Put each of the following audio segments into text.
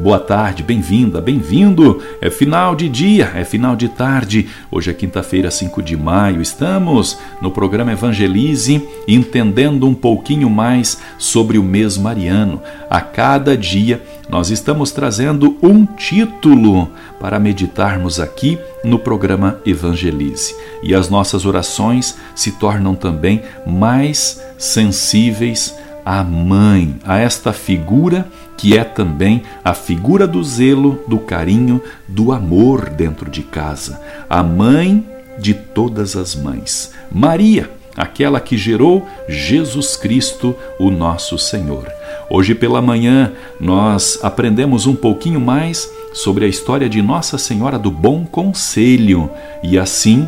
Boa tarde, bem-vinda, bem-vindo. É final de dia, é final de tarde. Hoje é quinta-feira, 5 de maio. Estamos no programa Evangelize, entendendo um pouquinho mais sobre o mês mariano. A cada dia nós estamos trazendo um título para meditarmos aqui no programa Evangelize. E as nossas orações se tornam também mais sensíveis à mãe, a esta figura que é também a figura do zelo, do carinho, do amor dentro de casa, a mãe de todas as mães. Maria, aquela que gerou Jesus Cristo, o nosso Senhor. Hoje pela manhã nós aprendemos um pouquinho mais sobre a história de Nossa Senhora do Bom Conselho e assim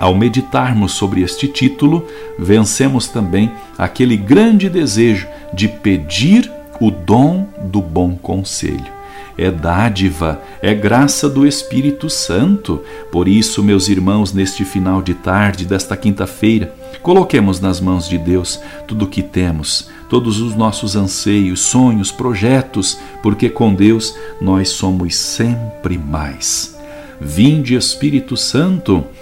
ao meditarmos sobre este título, vencemos também aquele grande desejo de pedir o dom do bom conselho. É dádiva, é graça do Espírito Santo. Por isso, meus irmãos, neste final de tarde desta quinta-feira, coloquemos nas mãos de Deus tudo o que temos, todos os nossos anseios, sonhos, projetos, porque com Deus nós somos sempre mais. Vinde, Espírito Santo,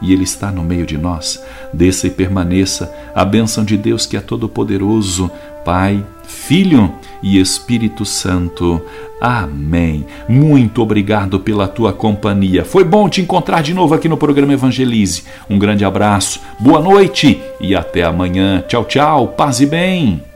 e Ele está no meio de nós. Desça e permaneça a bênção de Deus que é todo-poderoso, Pai, Filho e Espírito Santo. Amém. Muito obrigado pela tua companhia. Foi bom te encontrar de novo aqui no programa Evangelize. Um grande abraço, boa noite e até amanhã. Tchau, tchau. Paz e bem.